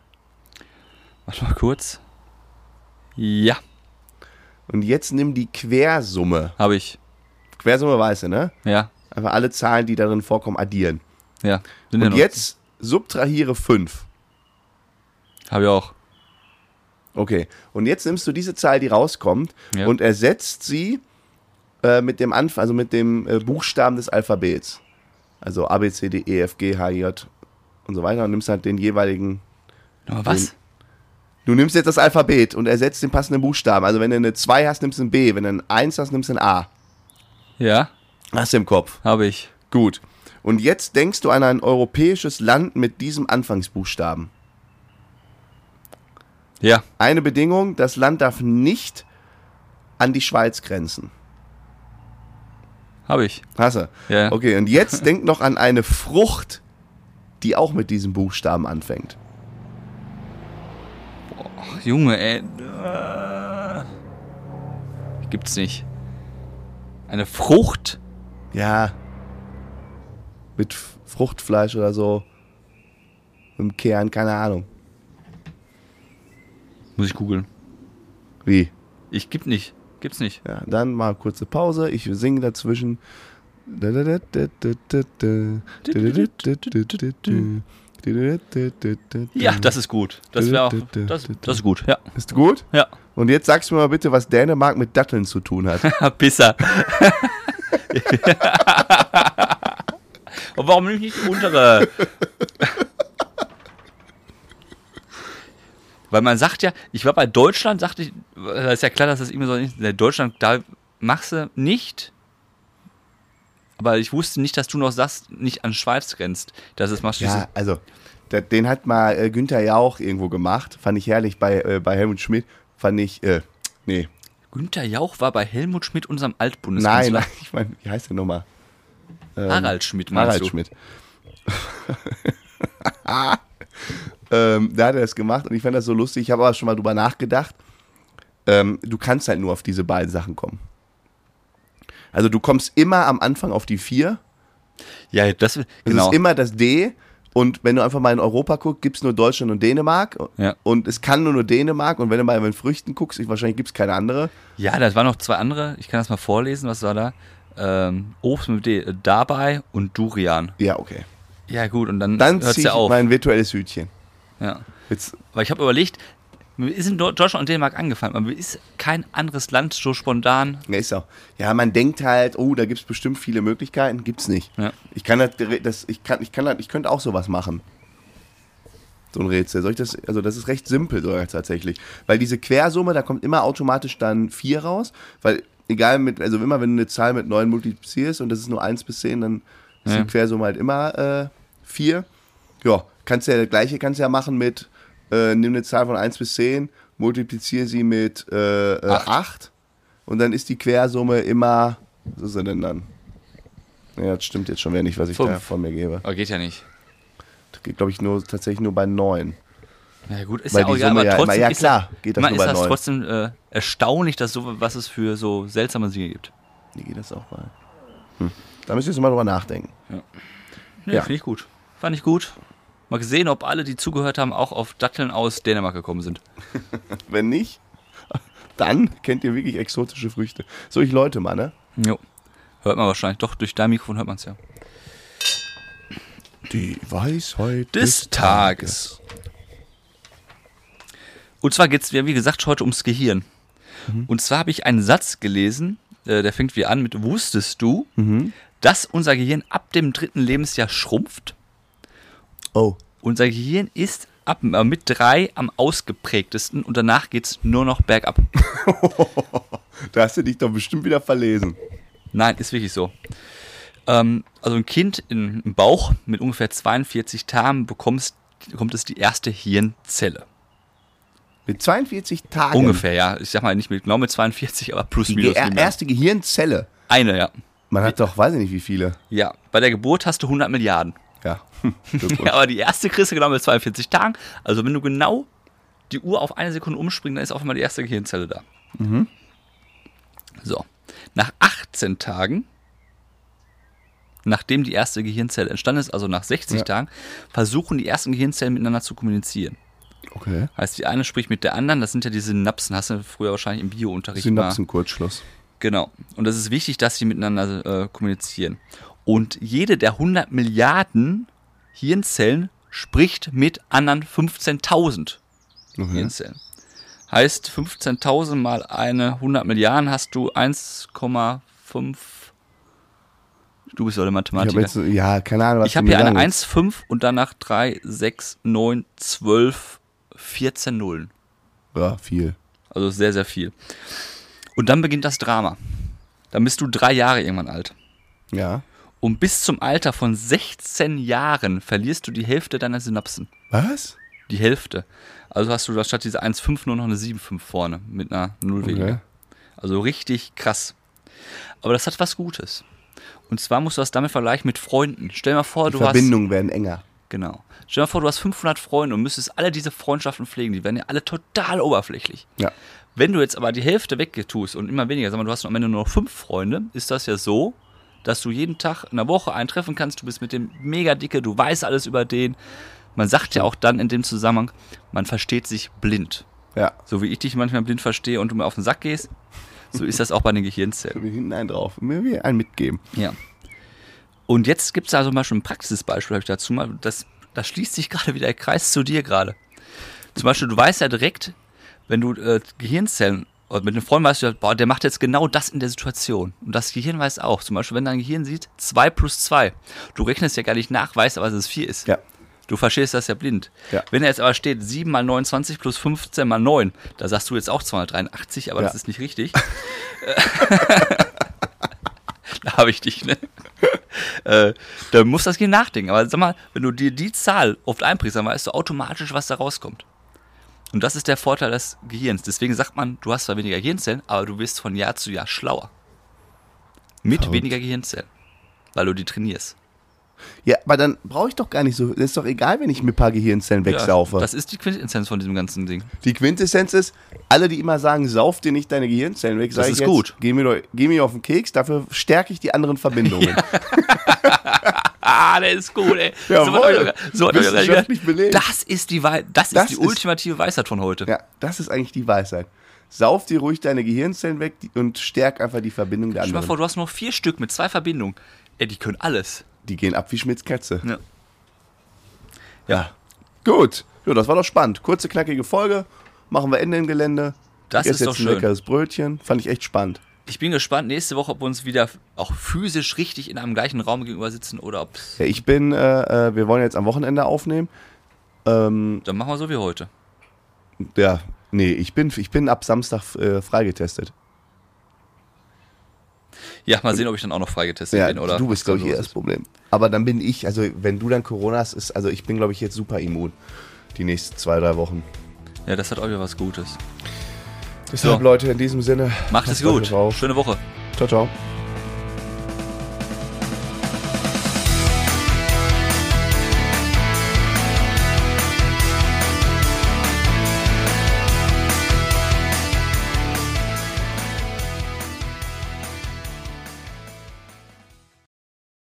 Warte mal kurz. Ja, Und jetzt nimm die Quersumme. habe ich. Quersumme weißt du, ne? Ja, Einfach alle Zahlen, die darin vorkommen, addieren. ja. Und jetzt subtrahiere 5. Habe ich auch. Okay. Und jetzt nimmst du diese Zahl, die rauskommt, Ja. und ersetzt sie äh, mit dem Anf also mit dem äh, Buchstaben des Alphabets. Also A, B, C, D, E, F, G, H, J und so weiter und nimmst halt den jeweiligen. Aber was? Du nimmst jetzt das Alphabet und ersetzt den passenden Buchstaben. Also wenn du eine 2 hast, nimmst du ein B. Wenn du ein 1 hast, nimmst du ein A. Ja, Hast du im Kopf. habe ich. Gut. Und jetzt denkst du an ein europäisches Land mit diesem Anfangsbuchstaben. Ja, Eine Bedingung, das Land darf nicht an die Schweiz grenzen. habe ich. Hast du? Ja. Okay, und jetzt denk noch an eine Frucht, die auch mit diesem Buchstaben anfängt. Ach, Junge, ey. Äh, Gibt's nicht. Eine Frucht? Ja. Mit Fruchtfleisch oder so. Dem Kern, keine Ahnung. Muss ich googeln. Wie? Ich gib nicht. Gibt's nicht. Ja, dann mal kurze Pause. Ich singe dazwischen. Ja, das ist gut. Das wäre auch. Das, das ist gut, ja. Ist gut? Ja. Und jetzt sagst du mir mal bitte, was Dänemark mit Datteln zu tun hat. Pisser. Und warum nicht die untere? Weil man sagt ja, ich war bei Deutschland, sagte ich, da ist ja klar, dass das immer so ist. In Deutschland, da machst du nicht aber ich wusste nicht, dass du noch sagst, nicht an Schweiz grenzt. Das ist mal Ja, also, den hat mal äh, Günther Jauch irgendwo gemacht. Fand ich herrlich bei, äh, bei Helmut Schmidt. Fand ich, äh, nee. Günther Jauch war bei Helmut Schmidt, unserem Nein, Altbundeskanzler. nein, ich meine, wie heißt der nochmal? Harald Schmidt, meinst Harald du? Schmidt. ähm, da hat er das gemacht und ich fand das so lustig. Ich habe aber schon mal drüber nachgedacht. Ähm, du kannst halt nur auf diese beiden Sachen kommen. Also du kommst immer am Anfang auf die vier. Ja, das, genau. ist immer das D. Und wenn du einfach mal in Europa guckst, gibt es nur Deutschland und Dänemark. Ja. Und es kann nur nur Dänemark. Und wenn du mal in den Früchten guckst, ich, wahrscheinlich gibt es keine andere. Ja, das waren noch zwei andere. Ich kann das mal vorlesen. Was war da? Ähm, Obst mit D, äh, dabei und Durian. Ja, okay. Ja, gut, und dann, Dann hört's ziehe ja auf. mein virtuelles Hütchen. Ja. Jetzt, Weil ich habe überlegt, mir ist in Deu- Deutschland und Dänemark angefallen, aber mir ist kein anderes Land so spontan. ja, ist auch. Ja, man denkt halt, oh, da gibt es bestimmt viele Möglichkeiten. Gibt's nicht. Ja. Ich kann das, das ich kann, ich kann das, ich könnte auch sowas machen. So ein Rätsel. Soll ich das, also das ist recht simpel sogar tatsächlich. Weil diese Quersumme, da kommt immer automatisch dann 4 raus. Weil egal mit, also immer wenn du eine Zahl mit 9 multiplizierst und das ist nur 1 bis 10, dann ist Ja. die Quersumme halt immer äh, 4. Ja, kannst ja das gleiche kannst ja machen mit, äh, nimm eine Zahl von 1 bis 10, multipliziere sie mit äh, äh, Acht. 8 und dann ist die Quersumme immer, was ist er denn dann? Ja, das stimmt jetzt schon wieder nicht, was ich Fünf. da von mir gebe. Aber geht ja nicht. Das geht, glaube ich, nur, tatsächlich nur bei 9. Ja gut, ist Weil ja auch egal, aber ja trotzdem immer- ja, ist klar, geht das nur ist bei das neun. trotzdem äh, erstaunlich, dass so, was es für so seltsame Dinge gibt. Wie geht das auch bei? Hm. Da müsst ihr jetzt mal drüber nachdenken. Nee, Ja. finde ich gut. Fand ich gut. Mal gesehen, ob alle, die zugehört haben, auch auf Datteln aus Dänemark gekommen sind. Wenn nicht, dann kennt ihr wirklich exotische Früchte. So, ich Leute mal, ne? Jo. Hört man wahrscheinlich. Doch, durch dein Mikrofon hört man es ja. Die Weisheit Des Tages. Und zwar geht es, wie gesagt, heute ums Gehirn. Und zwar habe ich einen Satz gelesen, äh, der fängt wie an mit Wusstest du, dass unser Gehirn ab dem dritten Lebensjahr schrumpft? Oh, Unser Gehirn ist ab, äh, mit drei am ausgeprägtesten und danach geht es nur noch bergab. da hast du dich doch bestimmt wieder verlesen. Nein, ist wirklich so. Ähm, also ein Kind in, im Bauch mit ungefähr 42 Tagen bekommst, bekommt es die erste Hirnzelle. Mit 42 Tagen. Ungefähr, ja. Ich sag mal nicht mit, genau mit 42, aber plus Die minus. mehr. erste Gehirnzelle. Eine, ja. Man hat doch, weiß ich nicht, wie viele. Ja, bei der Geburt hast du 100 Milliarden. Ja. Aber die erste kriegst du genau mit 42 Tagen. Also wenn du genau die Uhr auf eine Sekunde umspringst, dann ist auf einmal die erste Gehirnzelle da. So. Nach 18 Tagen, nachdem die erste Gehirnzelle entstanden ist, also nach 60 Ja. Tagen, versuchen die ersten Gehirnzellen miteinander zu kommunizieren. Okay. Heißt, die eine spricht mit der anderen, das sind ja die Synapsen, hast du früher wahrscheinlich im Biounterricht mal. Synapsenkurzschluss. Genau. Und es ist wichtig, dass sie miteinander äh, kommunizieren. Und jede der 100 Milliarden Hirnzellen spricht mit anderen 15.000 Okay. Hirnzellen. Heißt, 15.000 mal eine 100 Milliarden hast du 1,5. Du bist doch der Mathematiker. jetzt, ja, keine Ahnung, was Ich habe hier eine sagen willst. 1,5 und danach 3, 6, 9, 12, 14 Nullen. Ja, viel. Also sehr, sehr viel. Und dann beginnt das Drama. Dann bist du drei Jahre irgendwann alt. Ja. Und bis zum Alter von 16 Jahren verlierst du die Hälfte deiner Synapsen. Was? Die Hälfte. Also hast du da statt dieser 1,5 nur noch eine 7,5 vorne mit einer 0 Okay. weniger. Also richtig krass. Aber das hat was Gutes. Und zwar musst du das damit vergleichen mit Freunden. Stell dir mal vor, Die du hast. Verbindungen werden enger. Genau. Stell dir mal vor, du hast 500 Freunde und müsstest alle diese Freundschaften pflegen. Die werden ja alle total oberflächlich. Ja. Wenn du jetzt aber die Hälfte weggetust und immer weniger, sag mal, du hast am Ende nur noch fünf Freunde, ist das ja so, dass du jeden Tag in der Woche einen treffen kannst. Du bist mit dem mega dicke, du weißt alles über den. Man sagt ja auch dann in dem Zusammenhang, man versteht sich blind. Ja. So wie ich dich manchmal blind verstehe und du mir auf den Sack gehst, so ist das auch bei den Gehirnzellen. Wir hinten einen drauf. Mir will einen mitgeben. Ja. Und jetzt gibt es da zum Beispiel ein Praxisbeispiel, habe ich dazu mal, das, da schließt sich gerade wieder der Kreis zu dir gerade. Zum Beispiel, du weißt ja direkt, wenn du äh, Gehirnzellen, oder mit einem Freund weißt du, boah, der macht jetzt genau das in der Situation. Und das Gehirn weiß auch. Zum Beispiel, wenn dein Gehirn sieht, 2 plus 2. Du rechnest ja gar nicht nach, weißt aber, dass es 4 ist. Ja. Du verstehst das ja blind. Ja. Wenn er jetzt aber steht, 7 mal 29 plus 15 mal 9, da sagst du jetzt auch 283, aber Ja. das ist nicht richtig. da habe ich dich, ne? äh, da muss das Gehirn nachdenken. Aber sag mal, wenn du dir die Zahl oft einprägst, dann weißt du automatisch, was da rauskommt. Und das ist der Vorteil des Gehirns. Deswegen sagt man, du hast zwar weniger Gehirnzellen, aber du wirst von Jahr zu Jahr schlauer. Mit Verrückt. weniger Gehirnzellen. Weil du die trainierst. Ja, aber dann brauche ich doch gar nicht so. Ist doch egal, wenn ich mir ein paar Gehirnzellen wegsaufe. Ja, das ist die Quintessenz von diesem ganzen Ding. die Quintessenz ist, alle, die immer sagen, sauf dir nicht deine Gehirnzellen weg, sag Das ist jetzt, gut. Geh mir, doch, geh mir auf den Keks, dafür stärke ich die anderen Verbindungen. Ah, der ist gut, ey. Jawohl. so belegt. Das ist die, Wei das ist Das die ist- ultimative Weisheit von heute. Ja, das ist eigentlich die Weisheit. Sauf dir ruhig deine Gehirnzellen weg und stärk einfach die Verbindung der Stell dir mal anderen. vor, du hast noch vier Stück mit zwei Verbindungen. Ey, die können alles. Die gehen ab wie Schmidts Katze. Ja. Ja. Gut. Ja, das war doch spannend. Kurze, knackige Folge. Machen wir Ende im Gelände. Das ist esse doch jetzt ein schön. leckeres Brötchen. Fand ich echt spannend. Ich bin gespannt nächste Woche, ob wir uns wieder auch physisch richtig in einem gleichen Raum gegenüber sitzen oder ob. Ja, ich bin, äh, äh, wir wollen jetzt am Wochenende aufnehmen. Ähm, Dann machen wir so wie heute. ja, nee, ich bin, ich bin ab Samstag äh, freigetestet. Ja, mal sehen, ob ich dann auch noch freigetestet Ja, bin oder. du bist, glaube ich, eher das. Problem. Aber dann bin ich, also wenn du dann Corona hast, ist, also ich bin, glaube ich, jetzt super immun. Die nächsten zwei, drei Wochen. Ja, das hat auch wieder was Gutes. Deshalb, So. Leute, in diesem Sinne. Macht es gut. Schöne Woche. Ciao, ciao.